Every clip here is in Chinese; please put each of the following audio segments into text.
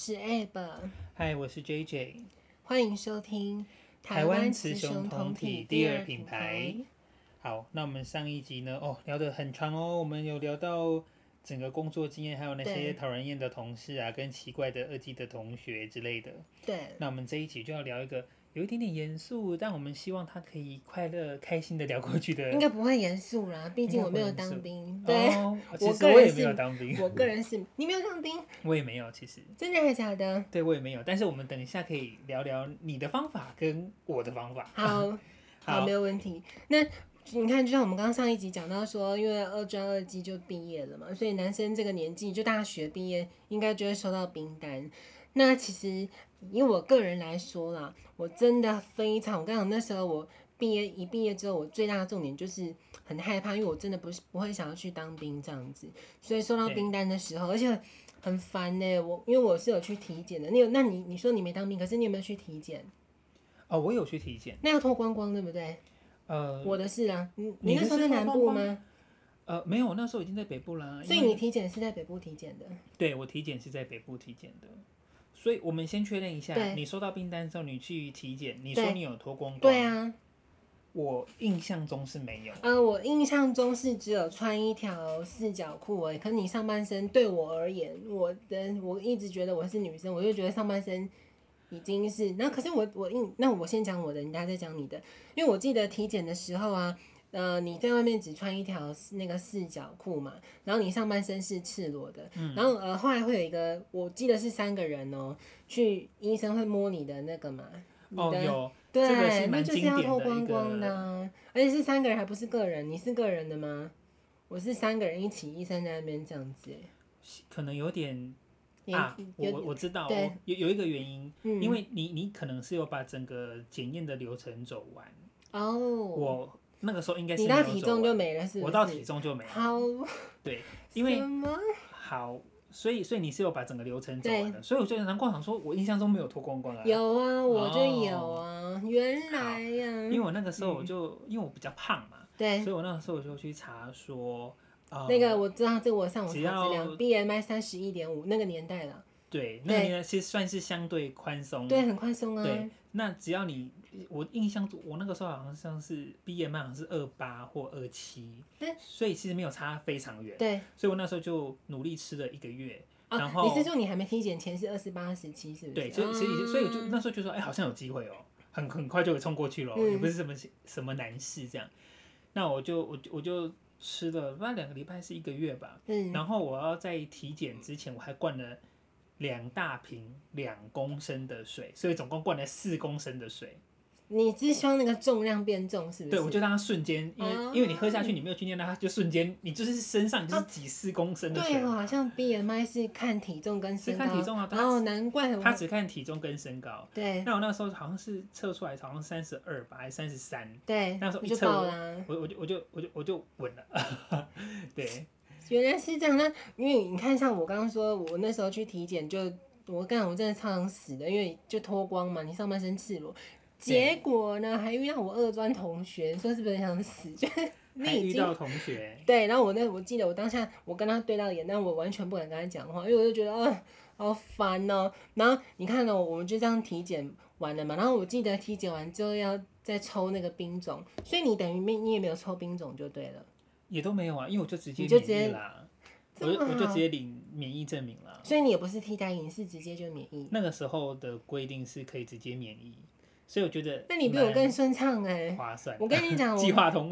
是 Ab。Hi，我是 JJ。欢迎收听台湾雌雄同体第二品牌。好，那我们上一集呢？哦，聊得很长哦。我们有聊到整个工作经验，还有那些讨人厌的同事啊，跟奇怪的二技的同学之类的。对。那我们这一集就要聊一个。有一点点严肃，但我们希望他可以快乐、开心的聊过去的。应该不会严肃啦，毕竟我没有当兵。对，其实我也没有当兵。我个人是，你没有当兵？我也没有，其实。真的还是假的？对，我也没有。但是我们等一下可以聊聊你的方法跟我的方法。好，好，没有问题。那你看，就像我们刚刚上一集讲到说，因为二专二技就毕业了嘛，所以男生这个年纪就大学毕业，应该就会收到兵单。那其实。以我个人来说啦，我真的非常，我刚讲那时候我毕业一毕业之后，我最大的重点就是很害怕，因为我真的不是不会想要去当兵这样子，所以收到兵单的时候，而且很烦呢。我因为我是有去体检的，你有？那你你说你没当兵，可是你有没有去体检？哦，我有去体检。那要脱光光对不对？呃，我的是啊，你你那时候在南部吗？呃，没有，那时候已经在北部啦。所以你体检是在北部体检的？对，我体检是在北部体检的。所以我们先确认一下，你收到订单之后，你去体检，你说你有脱光光？对啊，我印象中是没有。呃，我印象中是只有穿一条四角裤而已。可是你上半身对我而言，我的我一直觉得我是女生，我就觉得上半身已经是。那可是我我印，那我先讲我的，你大家再讲你的。因为我记得体检的时候啊。呃，你在外面只穿一条那个四角裤嘛，然后你上半身是赤裸的，嗯、然后呃后来会有一个，我记得是三个人哦、喔，去医生会摸你的那个嘛，哦有，对，那就是要脱光光的、啊，而且是三个人还不是个人，你是个人的吗？我是三个人一起，医生在那边这样子，可能有点啊，我我知道，有有一个原因，嗯、因为你你可能是有把整个检验的流程走完哦，我。那个时候应该是你到体重就没了，是？我到体重就没了。好，对，因为好，所以所以你是有把整个流程走完的，所以我觉得难怪想说，我印象中没有脱光光啊。有啊，我就有啊，原来呀。因为我那个时候我就因为我比较胖嘛，对，所以我那个时候我就去查说，那个我知道，这个我上网查资料，BMI 三十一点五那个年代了。对，那个年代其实算是相对宽松，对，很宽松啊。对，那只要你。我印象中，我那个时候好像像是 BMI 好像是二八或二七，所以其实没有差非常远。对，所以我那时候就努力吃了一个月。然后你是说你还没体检前是二十八、二十七，是不是？对，所以所以所以就那时候就说，哎，好像有机会哦，很很快就会冲过去了，也不是什么什么难事这样。那我就我我就吃了，不知道两个礼拜是一个月吧。嗯。然后我要在体检之前，我还灌了两大瓶两公升的水，所以总共灌了四公升的水。你只希望那个重量变重，是不是？对，我就让它瞬间，因为、哦、因为你喝下去，你没有训练，那它就瞬间，你就是身上就是几十公升的水。对，好像 BMI 是看体重跟身高。是看体重啊，哦，难怪。他只看体重跟身高。对。那我那时候好像是测出来，好像三十二吧，还是三十三？对。那时候一测，我我就我就我就我就稳了。对。原来是这样，那因为你看，像我刚刚说，我那时候去体检，就我刚刚我真的超想死的，因为就脱光嘛，你上半身赤裸。结果呢，还遇到我二专同学，说是不是很想死？就还遇到同学。对，然后我那我记得我当下我跟他对到眼，但我完全不敢跟他讲话，因为我就觉得啊，好烦哦。然后你看呢，我们就这样体检完了嘛。然后我记得体检完之后要再抽那个兵种，所以你等于没你也没有抽兵种就对了。也都没有啊，因为我就直接免疫啦，我就我就直接领免疫证明了。所以你也不是替代役，你是直接就免疫。那个时候的规定是可以直接免疫。所以我觉得，那你比我更顺畅哎，划算。我跟你讲，计划通。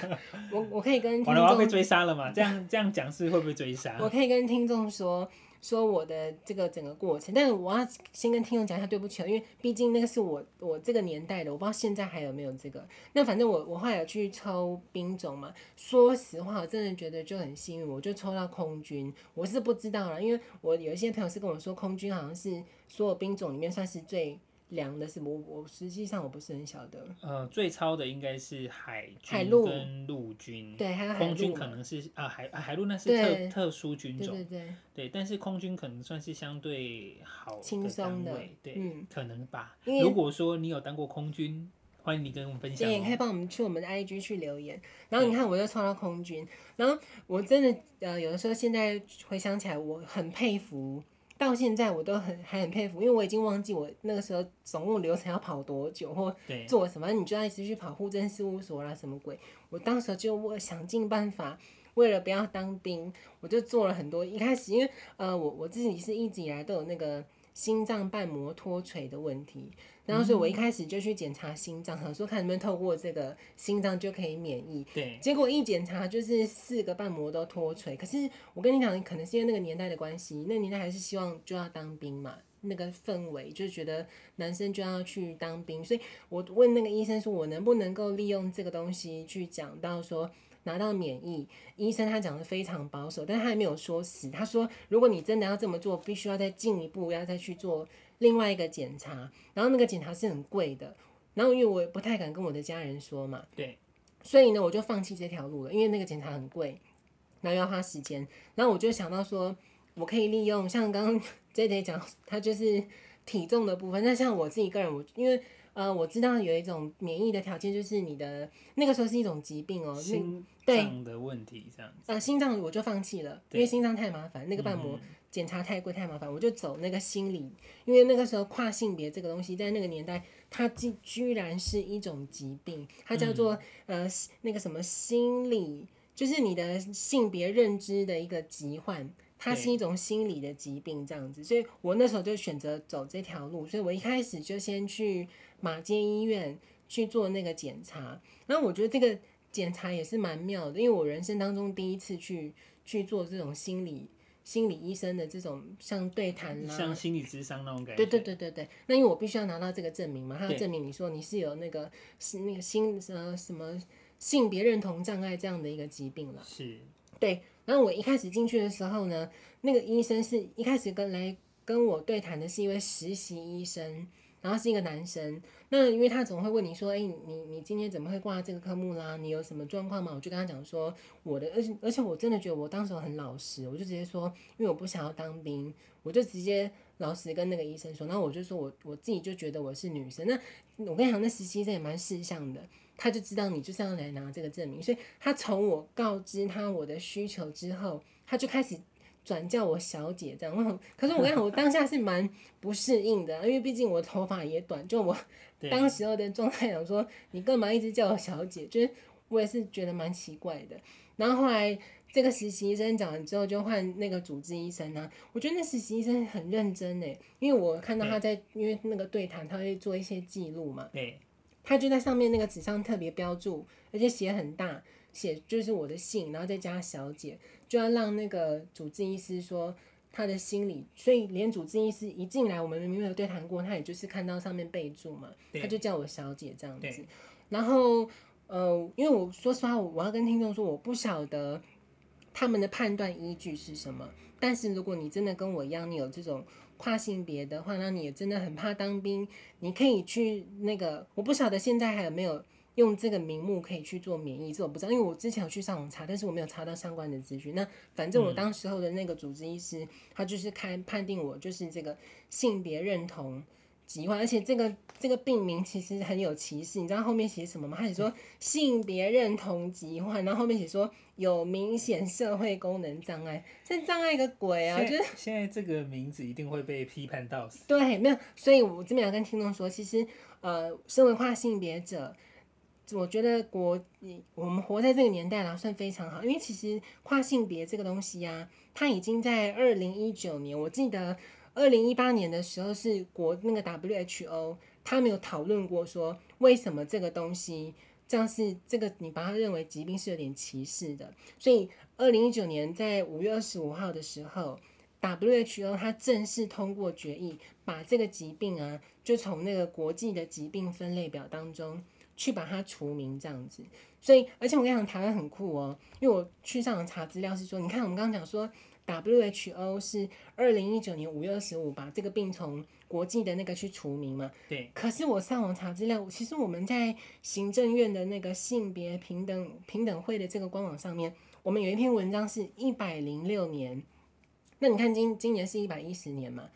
我我可以跟听众，我要被追杀了嘛？这样这样讲是会不会追杀？我可以跟听众说说我的这个整个过程，但是我要先跟听众讲一下对不起，因为毕竟那个是我我这个年代的，我不知道现在还有没有这个。那反正我我后来有去抽兵种嘛，说实话，我真的觉得就很幸运，我就抽到空军。我是不知道了，因为我有一些朋友是跟我说，空军好像是所有兵种里面算是最。凉的是我，我实际上我不是很晓得。呃，最操的应该是海军跟陆军，对，还有空军可能是啊海海陆那是特特殊军种，对对对，对，但是空军可能算是相对好轻松的，对，嗯，可能吧。如果说你有当过空军，欢迎你跟我们分享，也可以帮我们去我们的 IG 去留言。然后你看，我又抽到空军，然后我真的呃有的时候现在回想起来，我很佩服。到现在我都很还很佩服，因为我已经忘记我那个时候总共流程要跑多久或做什么，你就要一直去跑户政事务所啦，什么鬼？我当时就我想尽办法，为了不要当兵，我就做了很多。一开始因为呃，我我自己是一直以来都有那个心脏瓣膜脱垂的问题。然后，所以我一开始就去检查心脏，想说看能不能透过这个心脏就可以免疫。对。结果一检查就是四个瓣膜都脱垂。可是我跟你讲，可能是因为那个年代的关系，那年代还是希望就要当兵嘛，那个氛围就是觉得男生就要去当兵。所以我问那个医生说，我能不能够利用这个东西去讲到说拿到免疫？医生他讲的非常保守，但他还没有说死。他说，如果你真的要这么做，必须要再进一步，要再去做。另外一个检查，然后那个检查是很贵的，然后因为我也不太敢跟我的家人说嘛，对，所以呢，我就放弃这条路了，因为那个检查很贵，然后要花时间，然后我就想到说，我可以利用像刚刚 JJ 讲，他就是体重的部分，那像我自己个人，我因为呃，我知道有一种免疫的条件，就是你的那个时候是一种疾病哦，心脏的问题这样子，呃，心脏我就放弃了，因为心脏太麻烦，那个瓣膜。嗯检查太贵太麻烦，我就走那个心理，因为那个时候跨性别这个东西在那个年代，它居居然是一种疾病，它叫做、嗯、呃那个什么心理，就是你的性别认知的一个疾患，它是一种心理的疾病这样子，所以我那时候就选择走这条路，所以我一开始就先去马街医院去做那个检查，然后我觉得这个检查也是蛮妙的，因为我人生当中第一次去去做这种心理。心理医生的这种像对谈啦，像心理智商那种感觉。对对对对对，那因为我必须要拿到这个证明嘛，他要证明你说你是有那个是那个心呃什么性别认同障碍这样的一个疾病了。是。对，然后我一开始进去的时候呢，那个医生是一开始跟来跟我对谈的是一位实习医生。然后是一个男生，那因为他总会问你说，哎，你你今天怎么会挂这个科目啦？你有什么状况吗？我就跟他讲说我的，而且而且我真的觉得我当时很老实，我就直接说，因为我不想要当兵，我就直接老实跟那个医生说。然后我就说我我自己就觉得我是女生。那我跟你讲，那实习生也蛮识相的，他就知道你就是要来拿这个证明，所以他从我告知他我的需求之后，他就开始。转叫我小姐这样，可是我跟你讲，我当下是蛮不适应的，因为毕竟我头发也短，就我当时候的状态，想说你干嘛一直叫我小姐，就是我也是觉得蛮奇怪的。然后后来这个实习医生讲完之后，就换那个主治医生啊，我觉得那实习医生很认真诶，因为我看到他在因为那个对谈，他会做一些记录嘛，对，他就在上面那个纸上特别标注，而且写很大。写就是我的姓，然后再加小姐，就要让那个主治医师说他的心理，所以连主治医师一进来，我们明明没有对谈过，他也就是看到上面备注嘛，他就叫我小姐这样子。然后呃，因为我说实话，我要跟听众说，我不晓得他们的判断依据是什么。但是如果你真的跟我一样，你有这种跨性别的话，那你也真的很怕当兵，你可以去那个，我不晓得现在还有没有。用这个名目可以去做免疫，这我不知道，因为我之前有去上网查，但是我没有查到相关的资讯。那反正我当时候的那个主治医师，他就是开判定我就是这个性别认同疾患，而且这个这个病名其实很有歧视。你知道后面写什么吗？他写说性别认同疾患，然后后面写说有明显社会功能障碍，这障碍个鬼啊！就是现在这个名字一定会被批判到死。对，没有，所以我这边要跟听众说，其实呃，身为跨性别者。我觉得国，我们活在这个年代啦，算非常好，因为其实跨性别这个东西啊，它已经在二零一九年，我记得二零一八年的时候是国那个 WHO，他没有讨论过说为什么这个东西这样是这个你把它认为疾病是有点歧视的，所以二零一九年在五月二十五号的时候，WHO 它正式通过决议，把这个疾病啊，就从那个国际的疾病分类表当中。去把它除名这样子，所以而且我跟你讲，台湾很酷哦，因为我去上网查资料是说，你看我们刚刚讲说，WHO 是二零一九年五月二十五把这个病从国际的那个去除名嘛，对。可是我上网查资料，其实我们在行政院的那个性别平等平等会的这个官网上面，我们有一篇文章是一百零六年，那你看今今年是一百一十年嘛，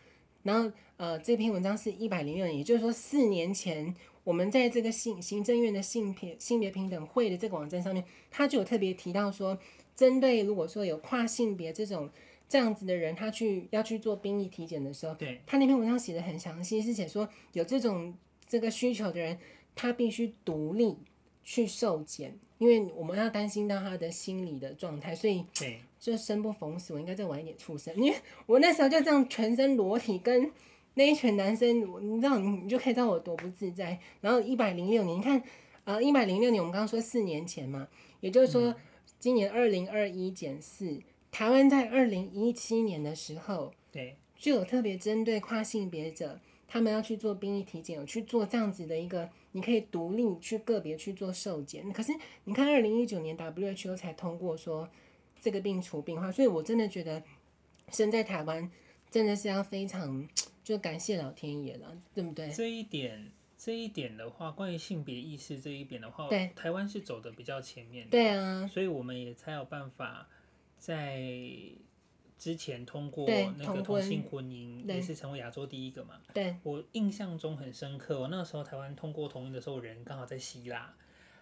然后呃这篇文章是一百零六年，也就是说四年前。我们在这个性行政院的性别性别平等会的这个网站上面，他就有特别提到说，针对如果说有跨性别这种这样子的人，他去要去做兵役体检的时候，对，他那篇文章写的很详细，是写说有这种这个需求的人，他必须独立去受检，因为我们要担心到他的心理的状态，所以对就生不逢时，我应该再晚一点出生，因为我那时候就这样全身裸体跟那一群男生，你知道你你就可以知道我多不自在。然后一百零六年，你看，呃，一百零六年我们刚刚说四年前嘛，也就是说。嗯今年二零二一减四，台湾在二零一七年的时候，对，就有特别针对跨性别者，他们要去做兵役体检，有去做这样子的一个，你可以独立去个别去做受检。可是你看，二零一九年 WHO 才通过说这个病除病化，所以我真的觉得生在台湾真的是要非常就感谢老天爷了，对不对？这一点。这一点的话，关于性别意识这一点的话，对，台湾是走的比较前面的，对啊，所以我们也才有办法在之前通过那个同性婚姻，也是成为亚洲第一个嘛。对，我印象中很深刻，我那个时候台湾通过同意的时候，人刚好在希腊，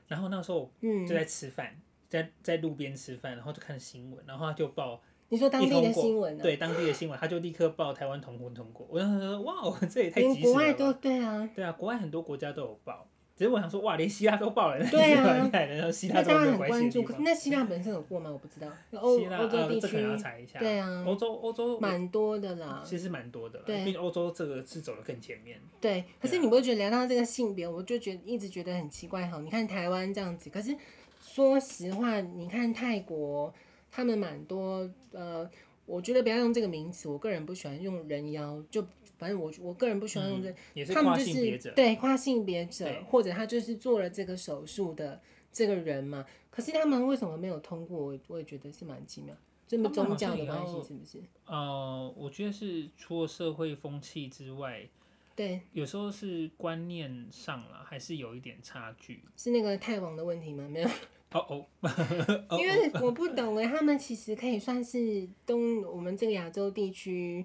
然后那时候就在吃饭，嗯、在在路边吃饭，然后就看新闻，然后他就报。你说当地的新闻、啊，对当地的新闻，他就立刻报台湾同婚通过。我当时说，哇，这也太及时了。国外都对啊，对啊，国外很多国家都有报。只是我想说，哇，连希腊都报了，对啊，厉害了。希腊都很关注。那希腊本身有过吗？我不知道。欧欧洲地区，要查一下。对啊，欧洲欧洲蛮多的啦。其实蛮多的啦，毕竟欧洲这个是走的更前面。对，可是你不会觉得聊到这个性别，我就觉得一直觉得很奇怪哈。你看台湾这样子，可是说实话，你看泰国，他们蛮多呃。我觉得不要用这个名词，我个人不喜欢用人妖，就反正我我个人不喜欢用这，他们就是对跨性别者，或者他就是做了这个手术的这个人嘛。可是他们为什么没有通过？我我也觉得是蛮奇妙，这么宗教的关系是不是？呃，我觉得是除了社会风气之外，对，有时候是观念上了还是有一点差距。是那个泰王的问题吗？没有。哦哦，因为我不懂哎，他们其实可以算是东我们这个亚洲地区，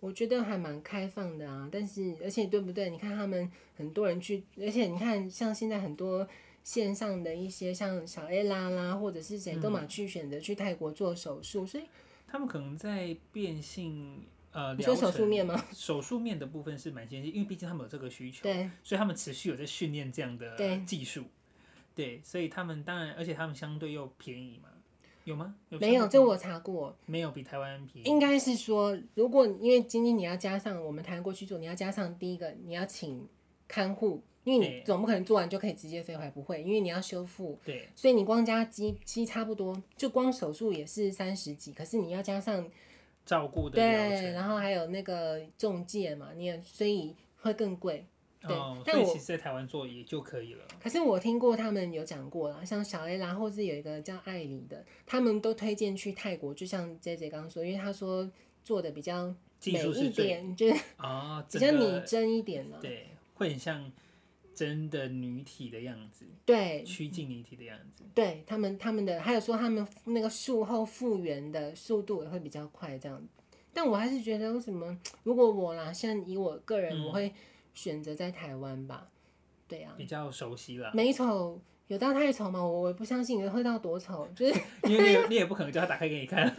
我觉得还蛮开放的啊。但是而且对不对？你看他们很多人去，而且你看像现在很多线上的一些像小 A 啦啦，或者是谁都嘛去选择去泰国做手术，所以他们可能在变性呃，你说手术面吗？手术面的部分是蛮先进，因为毕竟他们有这个需求，对，所以他们持续有在训练这样的技术。对，所以他们当然，而且他们相对又便宜嘛，有吗？有没有，这我查过，没有比台湾便宜。应该是说，如果因为今天你要加上我们台湾过去做，你要加上第一个，你要请看护，因为你总不可能做完就可以直接飞回来，不会，因为你要修复。对，所以你光加机机差不多，就光手术也是三十几，可是你要加上照顾的对，然后还有那个中介嘛，你也所以会更贵。对，哦、但我其实在台湾做也就可以了。可是我听过他们有讲过啦，像小 A 啦，或是有一个叫艾里的，他们都推荐去泰国。就像 J J 刚刚说，因为他说做的比较美一点，就是啊，比较拟真一点了。对，会很像真的女体的样子。对，趋近女体的样子。对他们，他们的还有说他们那个术后复原的速度也会比较快，这样。但我还是觉得，为什么如果我啦，像以我个人，我会。嗯选择在台湾吧，对啊，比较熟悉了。美丑有到太丑吗？我我不相信你，会到多丑？就是 因为你你也不可能叫他打开给你看，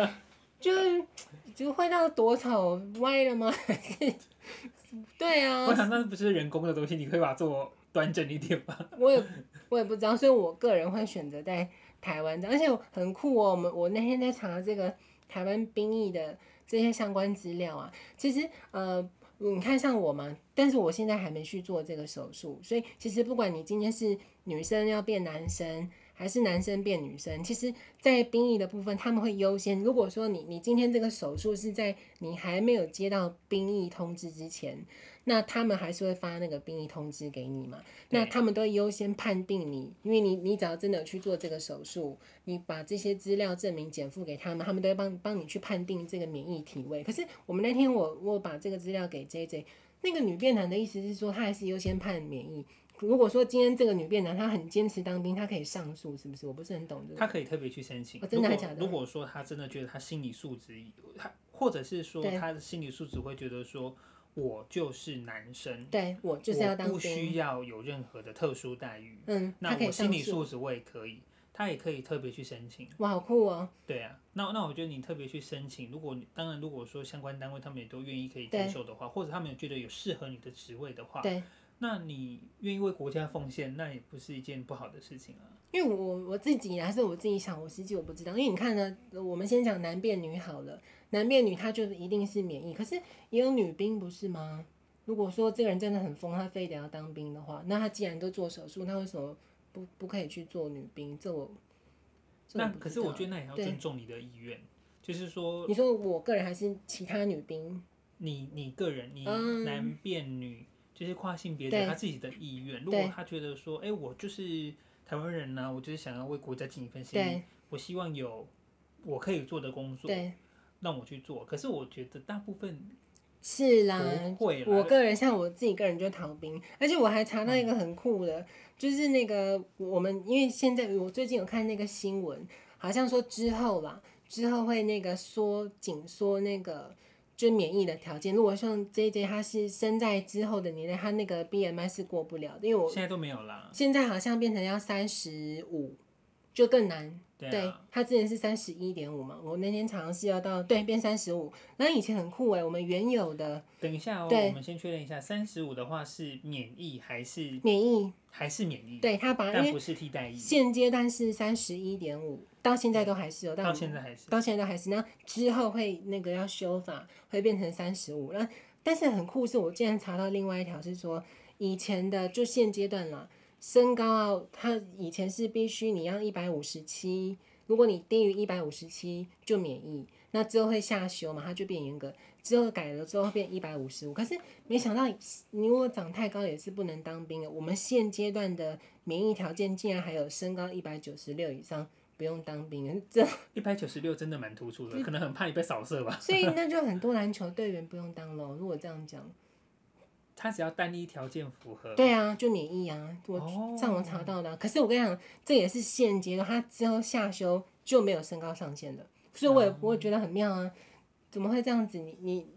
就就会到多丑歪了吗？对啊，我想那不是人工的东西，你可以把它做端正一点吧。我也我也不知道，所以我个人会选择在台湾，而且很酷哦。我们我那天在查这个台湾兵役的这些相关资料啊，其实呃。你看像我吗，但是我现在还没去做这个手术，所以其实不管你今天是女生要变男生，还是男生变女生，其实，在兵役的部分他们会优先。如果说你你今天这个手术是在你还没有接到兵役通知之前。那他们还是会发那个兵役通知给你嘛？那他们都优先判定你，因为你你只要真的去做这个手术，你把这些资料证明减负给他们，他们都会帮帮你去判定这个免疫体位。可是我们那天我我把这个资料给 JJ，那个女变男的意思是说，他还是优先判免疫。如果说今天这个女变男他很坚持当兵，她可以上诉，是不是？我不是很懂这个。他可以特别去申请。哦，真的还假的？如果说他真的觉得他心理素质，他或者是说他的心理素质会觉得说。我就是男生，对，我就是要当兵，不需要有任何的特殊待遇。嗯，那我心理素质我也可以。他也可以特别去申请。哇，好酷哦！对啊，那那我觉得你特别去申请，如果你当然如果说相关单位他们也都愿意可以接受的话，或者他们也觉得有适合你的职位的话，对，那你愿意为国家奉献，那也不是一件不好的事情啊。因为我我自己还是我自己想，我实际我不知道，因为你看呢，我们先讲男变女好了，男变女他就一定是免疫，可是也有女兵不是吗？如果说这个人真的很疯，他非得要当兵的话，那他既然都做手术，他为什么不不可以去做女兵？这我，这我那可是我觉得那也要尊重你的意愿，就是说，你说我个人还是其他女兵？你你个人，你男变女，嗯、就是跨性别的他自己的意愿。如果他觉得说，哎、欸，我就是台湾人呐、啊，我就是想要为国家尽一份心力，我希望有我可以做的工作，让我去做。可是我觉得大部分。是啦，我个人像我自己个人就逃兵，而且我还查到一个很酷的，嗯、就是那个我们因为现在我最近有看那个新闻，好像说之后啦，之后会那个缩紧缩那个就免疫的条件。如果像 JJ 他是生在之后的年代，他那个 BMI 是过不了的，因为我现在都没有啦，现在好像变成要三十五，就更难。对，啊、对，他之前是三十一点五嘛，我那天尝试要到对变三十五，那以前很酷哎，我们原有的。等一下哦，我们先确认一下，三十五的话是免疫还是免疫？还是免疫？对他把但不是替代役。现阶段是三十一点五，到现在都还是有，到现在还是，到现在都还是，那之后会那个要修法，会变成三十五。那但是很酷，是我竟然查到另外一条是说，以前的就现阶段了，身高啊，它以前是必须你要一百五十七。如果你低于一百五十七就免疫，那之后会下修嘛，它就变严格。之后改了之后变一百五十五，可是没想到你如果长太高也是不能当兵的。我们现阶段的免疫条件竟然还有身高一百九十六以上不用当兵，这一百九十六真的蛮突出的，可能很怕你被扫射吧。所以 那就很多篮球队员不用当咯。如果这样讲。他只要单一条件符合，对啊，就免疫啊，我上网查到的。可是我跟你讲，这也是现阶段，他之后下修就没有身高上限的，所以我也我也觉得很妙啊，怎么会这样子？你你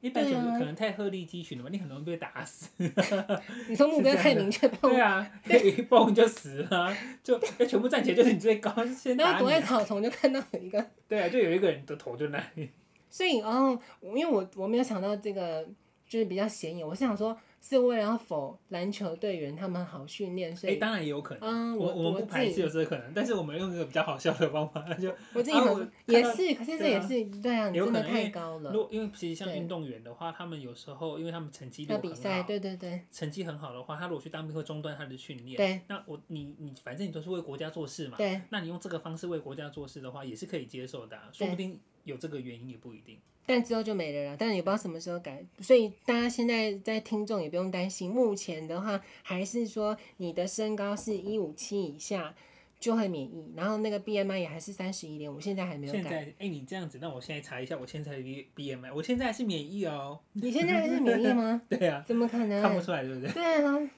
一百九十可能太鹤立鸡群了吧？你很容易被打死。你说目标太明确，对啊，一蹦就死了，就全部站起来就是你最高，先然后躲在草丛就看到了一个，对啊，就有一个人的头就那里。所以哦，因为我我没有想到这个。就是比较显眼，我是想说，是为了要否篮球队员他们好训练，所以、欸、当然也有可能，嗯，我我们不排斥有这个可能，但是我们用一个比较好笑的方法，那就我自己很也是，可是这也是对啊，你真的太高了。如果因为其实像运动员的话，他们有时候因为他们成绩都很好，比赛对对对，成绩很好的话，他如果去当兵会中断他的训练，对，那我你你反正你都是为国家做事嘛，对，那你用这个方式为国家做事的话，也是可以接受的、啊，说不定有这个原因也不一定。但之后就没了啦，但是也不知道什么时候改，所以大家现在在听众也不用担心。目前的话，还是说你的身高是一五七以下就会免疫，然后那个 BMI 也还是三十一点五，现在还没有改。现在，哎、欸，你这样子，那我现在查一下我现在的 BMI，我现在还是免疫哦。你现在还是免疫吗？对啊。怎么可能？看不出来，对不对？对啊，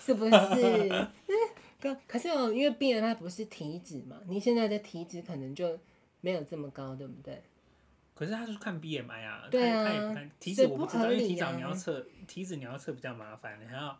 是不是？可可是哦，因为 BMI 不是体脂嘛，你现在的体脂可能就没有这么高，对不对？可是他是看 BMI 啊，对啊，他也看体脂我不知道，因为体脂你要测，体脂你要测比较麻烦，你还要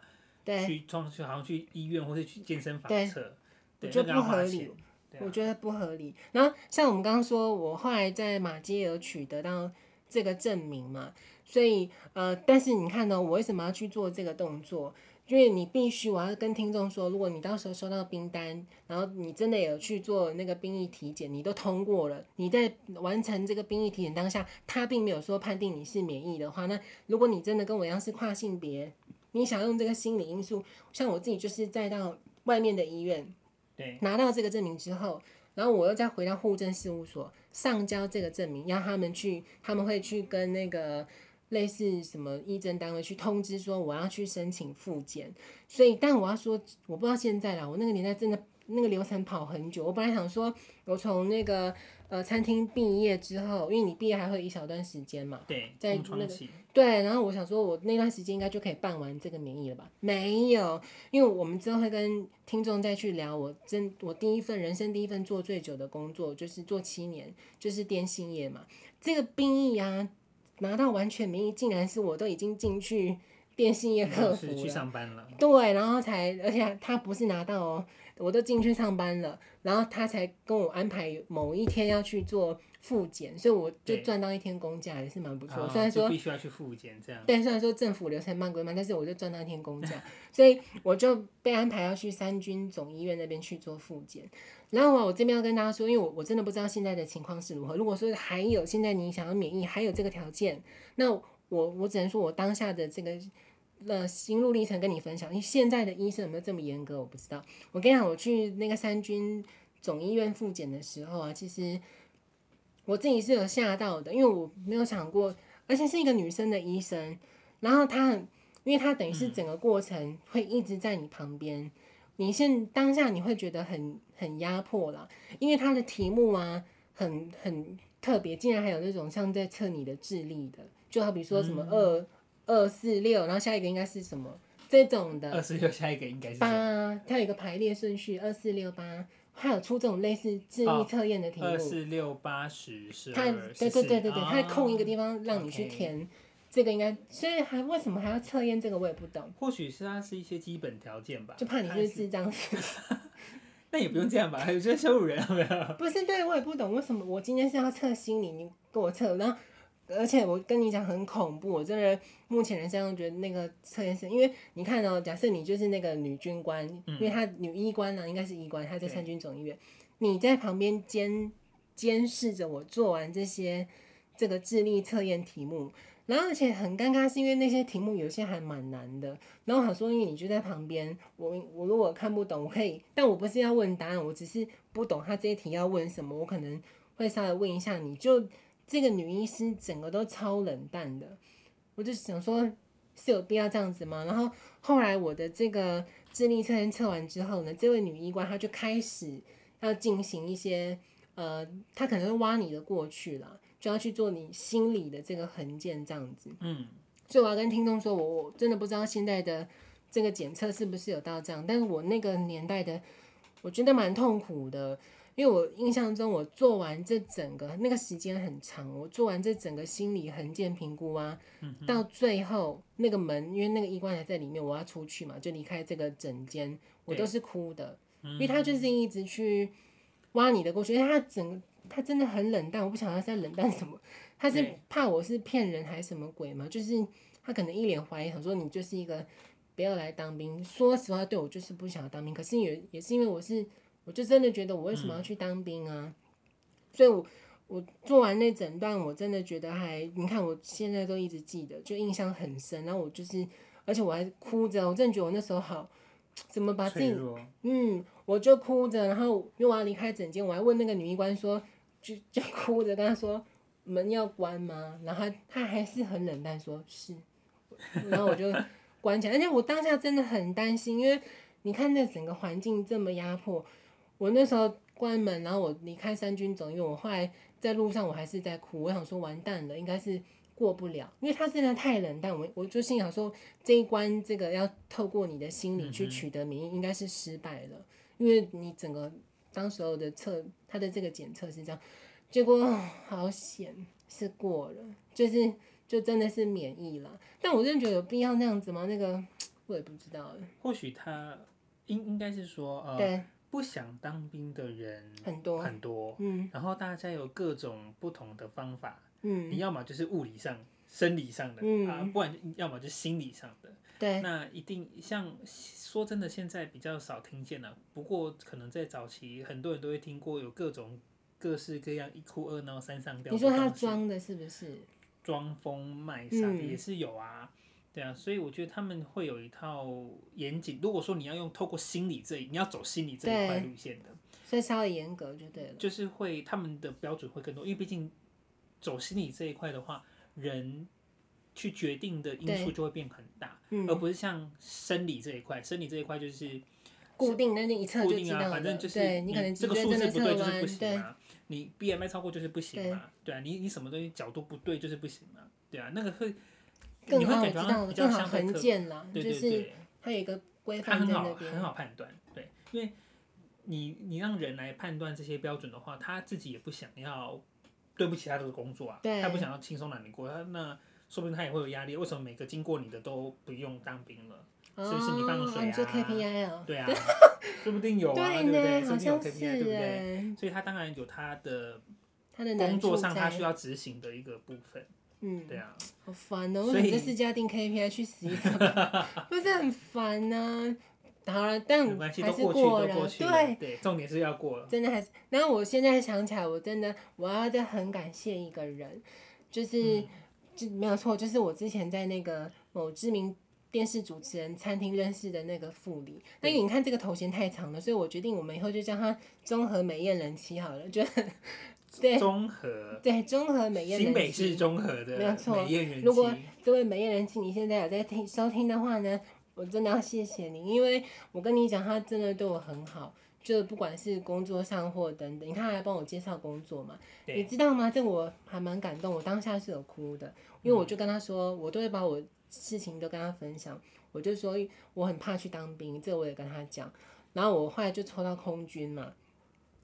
去装去好像去医院或是去健身房测，对，我觉得不合理，我觉得不合理。然后像我们刚刚说，我后来在马基尔取得到这个证明嘛，所以呃，但是你看呢，我为什么要去做这个动作？因为你必须，我要跟听众说，如果你到时候收到冰单，然后你真的有去做那个兵役体检，你都通过了，你在完成这个兵役体检当下，他并没有说判定你是免疫的话，那如果你真的跟我一样是跨性别，你想用这个心理因素，像我自己就是再到外面的医院，对，拿到这个证明之后，然后我又再回到户政事务所上交这个证明，要他们去，他们会去跟那个。类似什么医政单位去通知说我要去申请复检，所以但我要说我不知道现在啦，我那个年代真的那个流程跑很久。我本来想说，我从那个呃餐厅毕业之后，因为你毕业还会一小段时间嘛，对，在那个对，然后我想说我那段时间应该就可以办完这个免疫了吧？没有，因为我们之后会跟听众再去聊。我真我第一份人生第一份做最久的工作就是做七年，就是电信业嘛，这个兵役啊。拿到完全名义，竟然是我都已经进去电信业客服了，去上班了。对，然后才，而且他不是拿到哦，我都进去上班了，然后他才跟我安排某一天要去做复检，所以我就赚到一天公假，也是蛮不错。虽然说必须要去复检这样，对，虽然说政府流程慢归慢，但是我就赚到一天公假，所以我就被安排要去三军总医院那边去做复检。然后我这边要跟大家说，因为我我真的不知道现在的情况是如何。如果说还有现在你想要免疫，还有这个条件，那我我只能说我当下的这个。那心路历程跟你分享，因为现在的医生有没有这么严格，我不知道。我跟你讲，我去那个三军总医院复检的时候啊，其实我自己是有吓到的，因为我没有想过，而且是一个女生的医生，然后她很，因为她等于是整个过程会一直在你旁边，嗯、你现当下你会觉得很很压迫啦，因为她的题目啊很很特别，竟然还有那种像在测你的智力的，就好比说什么二。嗯二四六，然后下一个应该是什么？这种的。二四六，下一个应该是八，它有一个排列顺序，二四六八，它有出这种类似智力测验的题目。二四六八十是。它对对对对对，它会空一个地方让你去填，哦、这个应该，所以还为什么还要测验这个我也不懂。或许是它是一些基本条件吧。就怕你是智障。那也不用这样吧？还有些羞辱人有没有？不是，对我也不懂为什么我今天是要测心理，你给我测，然后。而且我跟你讲很恐怖，我真的目前人生中觉得那个测验是，因为你看哦，假设你就是那个女军官，嗯、因为她女医官呢、啊，应该是医官，她在三军总医院，你在旁边监监视着我做完这些这个智力测验题目，然后而且很尴尬，是因为那些题目有些还蛮难的，然后我想说，因为你就在旁边，我我如果看不懂，我可以，但我不是要问答案，我只是不懂他这些题要问什么，我可能会稍微问一下你就。这个女医师整个都超冷淡的，我就想说是有必要这样子吗？然后后来我的这个智力测验测完之后呢，这位女医官她就开始要进行一些呃，她可能会挖你的过去了，就要去做你心理的这个横检这样子。嗯，所以我要跟听众说，我我真的不知道现在的这个检测是不是有到这样，但是我那个年代的，我觉得蛮痛苦的。因为我印象中，我做完这整个那个时间很长，我做完这整个心理横检评估啊，嗯、到最后那个门，因为那个医官还在里面，我要出去嘛，就离开这个诊间，我都是哭的，因为他就是一直去挖你的过去，因为他整个他真的很冷淡，我不晓得他在冷淡什么，他是怕我是骗人还是什么鬼嘛？就是他可能一脸怀疑，想说你就是一个不要来当兵。说实话，对我就是不想要当兵，可是也也是因为我是。我就真的觉得我为什么要去当兵啊？嗯、所以我，我我做完那诊断，我真的觉得还，你看我现在都一直记得，就印象很深。然后我就是，而且我还哭着，我真的觉得我那时候好，怎么把自己，嗯，我就哭着，然后因为我要离开诊间，我还问那个女医官说，就就哭着跟她说门要关吗？然后她她还是很冷淡说是，然后我就关起来，而且我当下真的很担心，因为你看那整个环境这么压迫。我那时候关门，然后我离开三军总医院，我后来在路上我还是在哭，我想说完蛋了，应该是过不了，因为他真的太冷淡，我我就心想说这一关这个要透过你的心理去取得免疫，应该是失败了，因为你整个当时候的测他的这个检测是这样，结果好险是过了，就是就真的是免疫了，但我真的觉得有必要那样子吗？那个 我也不知道，或许他应应该是说呃。对。不想当兵的人很多。很多，嗯，然后大家有各种不同的方法，嗯，你要么就是物理上、生理上的，嗯。啊，不然要么就是心理上的，对，那一定像说真的，现在比较少听见了，不过可能在早期，很多人都会听过有各种各式各样一哭二闹三上吊。你说他装的是不是？装疯卖傻也是有啊。对啊，所以我觉得他们会有一套严谨。如果说你要用透过心理这一，你要走心理这一块路线的，所以稍微严格就对了。就是会他们的标准会更多，因为毕竟走心理这一块的话，人去决定的因素就会变很大，嗯、而不是像生理这一块。生理这一块就是固定那那一侧就知道啊，反正就是你可能这个数字不对就是不行啊，你 BMI 超过就是不行嘛，对，对啊，你你什么东西角度不对就是不行嘛，对啊，那个会。更好知道，更好横检了，就是它有一个规范在那边。它很好，很好判断，对，因为你你让人来判断这些标准的话，他自己也不想要对不起他的工作啊，对他不想要轻松让你过，他那说不定他也会有压力。为什么每个经过你的都不用当兵了？是不是你放水啊？做 KPI 啊。对啊，说不定有啊，对不对？说不定有 KPI，对不对？所以他当然有他的他的工作上他需要执行的一个部分。嗯，对啊。好烦哦！为什么这四家定 KPI 去死一趟？不是很烦呢？好了，但还是过了。对对，重点是要过了。真的还是，然后我现在想起来，我真的我要再很感谢一个人，就是。就没有错，就是我之前在那个某知名电视主持人餐厅认识的那个副理。那你看这个头衔太长了，所以我决定我们以后就叫他综合美艳人妻好了，就对综合对综合美艳人妻，新北市综合的没有错。如果这位美艳人妻你现在有在听收听的话呢，我真的要谢谢你，因为我跟你讲，他真的对我很好。就不管是工作上或等等，你看他还帮我介绍工作嘛？你知道吗？这我还蛮感动，我当下是有哭的，因为我就跟他说，我都会把我事情都跟他分享。我就说我很怕去当兵，这我也跟他讲。然后我后来就抽到空军嘛，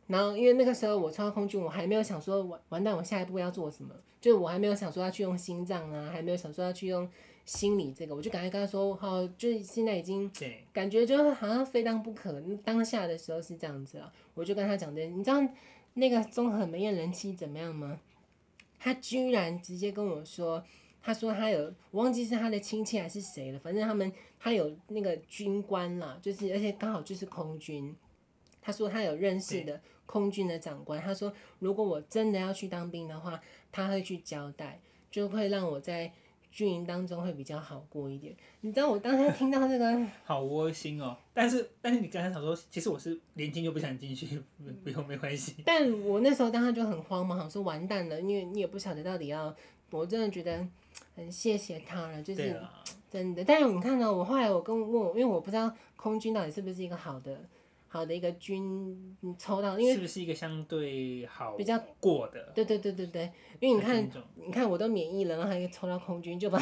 然后因为那个时候我抽到空军，我还没有想说完完蛋，我下一步要做什么？就我还没有想说要去用心脏啊，还没有想说要去用。心理这个，我就赶快跟他说，好，就是现在已经感觉就是好像非当不可。当下的时候是这样子啊，我就跟他讲的，你知道那个综合美院人气怎么样吗？他居然直接跟我说，他说他有，我忘记是他的亲戚还是谁了，反正他们他有那个军官啦，就是而且刚好就是空军。他说他有认识的空军的长官，他说如果我真的要去当兵的话，他会去交代，就会让我在。军营当中会比较好过一点，你知道我当时听到这个，好窝心哦。但是但是你刚才想说，其实我是年轻就不想进去，不用没关系。但我那时候当时就很慌嘛，想说完蛋了，因为你也不晓得到底要，我真的觉得很谢谢他了，就是真的。但是你看到我后来我跟问我，因为我不知道空军到底是不是一个好的。好的一个军，你抽到，因为是不是一个相对好比较过的？对对对对对，因为你看，你看我都免疫了，然后还抽到空军，就把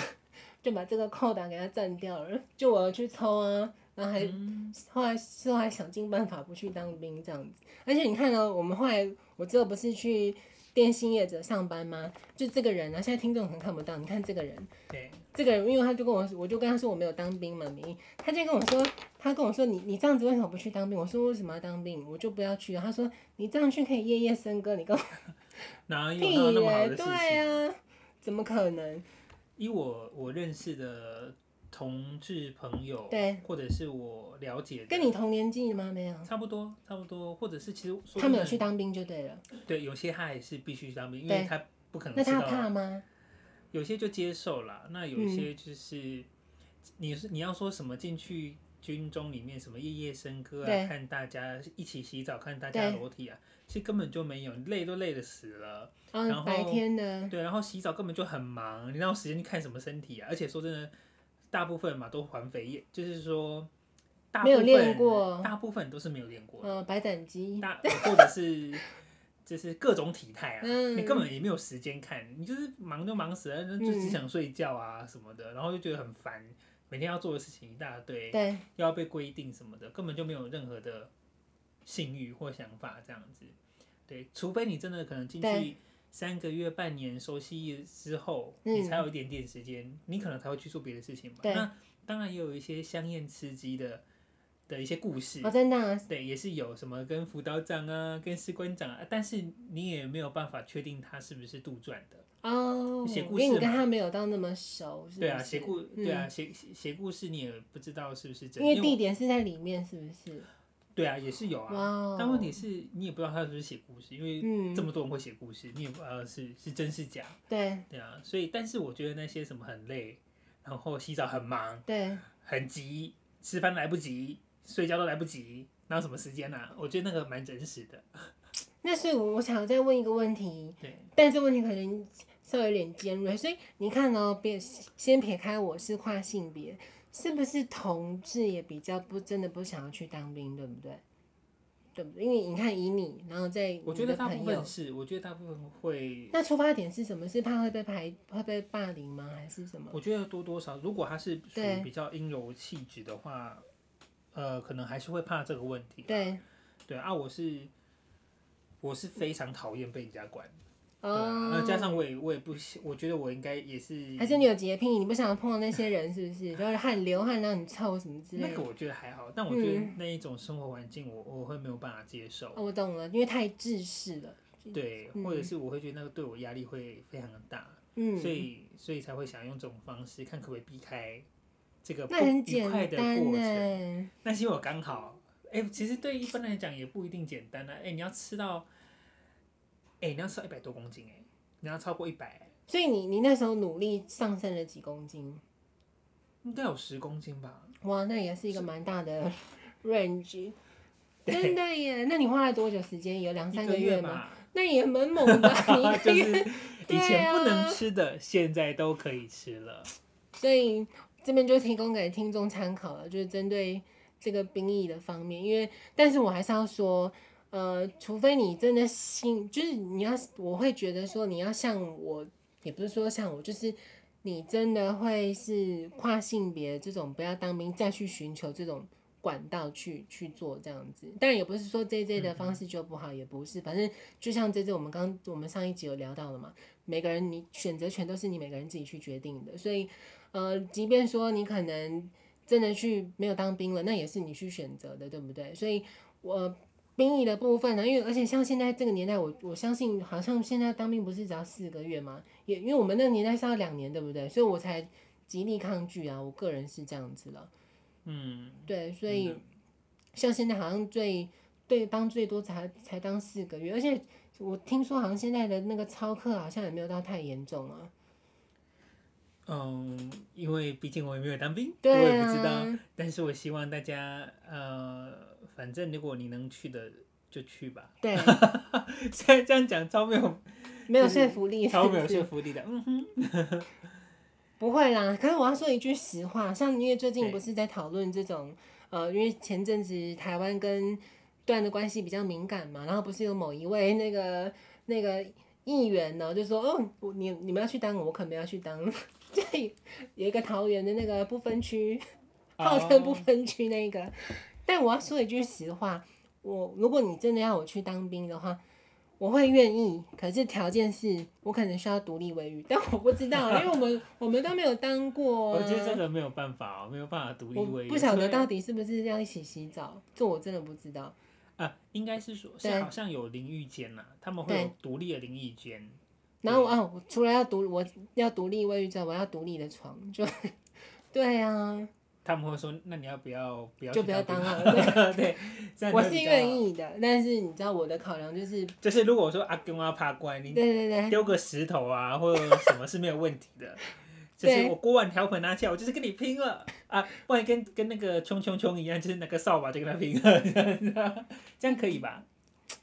就把这个扣打给他占掉了。就我要去抽啊，然后还、嗯、后来事后来想尽办法不去当兵这样子。而且你看呢，我们后来我之后不是去电信业者上班吗？就这个人啊，现在听众可能看不到，你看这个人。对。这个人，因为他就跟我，我就跟他说我没有当兵嘛，免疫。他就跟我说，他跟我说，你你这样子为什么不去当兵？我说为什么要当兵？我就不要去了。他说你这样去可以夜夜笙歌，你跟我 哪有那么好的事情？对啊，怎么可能？以我我认识的同志朋友，对，或者是我了解的，跟你同年纪的吗？没有，差不多，差不多，或者是其实他没有去当兵就对了。对，有些他也是必须去当兵，因为他不可能。那他怕吗？有些就接受了，那有些就是，嗯、你是你要说什么进去军中里面什么夜夜笙歌啊，看大家一起洗澡，看大家裸体啊，其实根本就没有，累都累得死了。哦、然后白天的对，然后洗澡根本就很忙，你哪有时间去看什么身体啊？而且说真的，大部分嘛都环肥，就是说大部分没有练过，大部分都是没有练过。哦，白斩鸡，大或者是。就是各种体态啊，嗯、你根本也没有时间看，你就是忙就忙死了，就只想睡觉啊什么的，嗯、然后就觉得很烦，每天要做的事情一大堆，对，又要被规定什么的，根本就没有任何的性欲或想法这样子。对，除非你真的可能进去三个月、半年熟悉之后，你才有一点点时间，嗯、你可能才会去做别的事情嘛。对那当然也有一些香艳刺激的。的一些故事哦，真的、啊，对，也是有什么跟辅导长啊，跟士官长啊，但是你也没有办法确定他是不是杜撰的哦。写故事，因为你跟他没有到那么熟，是是对啊，写故，对啊，写写故事你也不知道是不是真，因为地点是在里面，是不是？对啊，也是有啊。哦、但问题是你也不知道他是不是写故事，因为这么多人会写故事，你也不知道是是真是假。对，对啊，所以但是我觉得那些什么很累，然后洗澡很忙，对，很急，吃饭来不及。睡觉都来不及，哪有什么时间呢、啊？我觉得那个蛮真实的。那所以，我我想再问一个问题。对。但这问题可能稍微有点尖锐，所以你看哦，别先撇开我是跨性别，是不是同志也比较不真的不想要去当兵，对不对？对不对？因为你看以你，然后在我觉得大部分是，我觉得大部分会。那出发点是什么？是怕会被排会被霸凌吗？还是什么？我觉得多多少，如果他是属于比较阴柔气质的话。呃，可能还是会怕这个问题。对，对啊，我是我是非常讨厌被人家管。哦，那加上我也我也不，我觉得我应该也是。还是你有洁癖，你不想碰到那些人，是不是？就是汗流汗让你臭什么之类的。那个我觉得还好，但我觉得那一种生活环境我，我我会没有办法接受。哦，我懂了，因为太自私了。对，或者是我会觉得那个对我压力会非常的大。嗯。所以所以才会想用这种方式，看可不可以避开这个不愉快的过程。那是因为我刚好，哎、欸，其实对一般来讲也不一定简单啊。哎、欸，你要吃到。哎、欸，你要瘦一百多公斤哎，你要超过一百，所以你你那时候努力上升了几公斤？应该有十公斤吧？哇，那也是一个蛮大的 range，真的耶！那你花了多久时间？有两三个月吗？那也蛮猛的，就是以前不能吃的，啊、现在都可以吃了。所以这边就提供给听众参考了，就是针对这个兵役的方面，因为但是我还是要说。呃，除非你真的心，就是你要，我会觉得说你要像我，也不是说像我，就是你真的会是跨性别这种，不要当兵再去寻求这种管道去去做这样子。但也不是说 JJ 的方式就不好，也不是，反正就像 JJ，我们刚我们上一集有聊到了嘛，每个人你选择权都是你每个人自己去决定的，所以呃，即便说你可能真的去没有当兵了，那也是你去选择的，对不对？所以我。兵役的部分呢，因为而且像现在这个年代，我我相信好像现在当兵不是只要四个月吗？也因为我们那个年代是要两年，对不对？所以我才极力抗拒啊，我个人是这样子了。嗯，对，所以、嗯、像现在好像最对当最多才才当四个月，而且我听说好像现在的那个操课好像也没有到太严重啊。嗯，因为毕竟我也没有当兵，对啊、我也不知道。但是我希望大家呃。反正如果你能去的就去吧。对，现在这样讲超没有 没有说服力，超没有说服力的。嗯哼，不会啦。可是我要说一句实话，像因为最近不是在讨论这种呃，因为前阵子台湾跟段的关系比较敏感嘛，然后不是有某一位那个那个议员呢，就说哦，你你们要去当，我可没要去当。对，有一个桃园的那个不分区，号称不分区那个。但我要说一句实话，我如果你真的要我去当兵的话，我会愿意。可是条件是我可能需要独立卫浴，但我不知道，因为我们我们都没有当过、啊。我觉得这个没有办法哦，没有办法独立卫浴。不晓得到底是不是要一起洗澡，这我真的不知道。啊，应该是说，是好像有淋浴间呐，他们会有独立的淋浴间。然后啊，除了要独我要独立卫浴之外，我要独立的床，就 对啊。他们会说：“那你要不要不要就不要当了？”对，对我是愿意的，但是你知道我的考量就是，就是如果说阿公要爬过来，你对对对，丢个石头啊或者什么是没有问题的。就是我锅碗瓢盆拿起来，我就是跟你拼了啊！万一跟跟那个冲冲冲一样，就是那个扫把就跟他拼了，这样可以吧？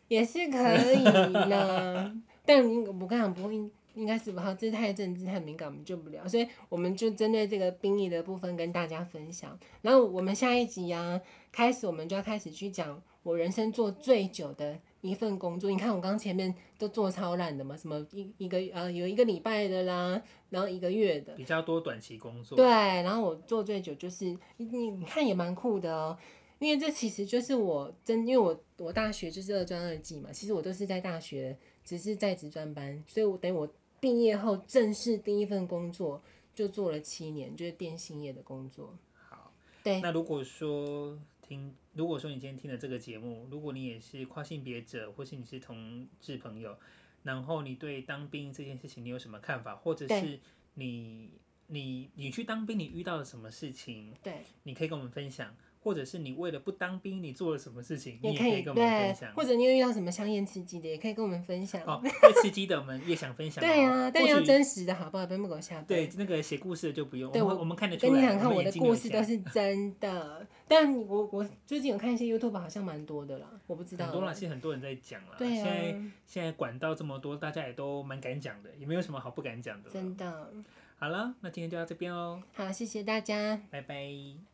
也是可以的，但我刚刚不会。应该是不好，这太政治太敏感，我们救不了，所以我们就针对这个兵役的部分跟大家分享。然后我们下一集啊，开始我们就要开始去讲我人生做最久的一份工作。你看我刚前面都做超烂的嘛，什么一一个呃有一个礼拜的啦，然后一个月的，比较多短期工作。对，然后我做最久就是你你看也蛮酷的哦，因为这其实就是我真，因为我我大学就是二专二技嘛，其实我都是在大学只是在职专班，所以我等于我。毕业后正式第一份工作就做了七年，就是电信业的工作。好，对。那如果说听，如果说你今天听了这个节目，如果你也是跨性别者，或是你是同志朋友，然后你对当兵这件事情你有什么看法，或者是你你你去当兵你遇到了什么事情？对，你可以跟我们分享。或者是你为了不当兵，你做了什么事情，也，你也可以跟我们分享。或者你有遇到什么香艳刺激的，也可以跟我们分享。哦，越刺激的我们越想分享。对啊，但要真实的好不好？不要给我下。对，那个写故事的就不用。对，我我们看得出来。跟你讲，看我的故事都是 真的。但我我最近有看一些 YouTube，好像蛮多的啦，我不知道。很多啦，其实很多人在讲啦。对啊。现在现在管道这么多，大家也都蛮敢讲的，也没有什么好不敢讲的。真的。好了，那今天就到这边哦。好，谢谢大家，拜拜。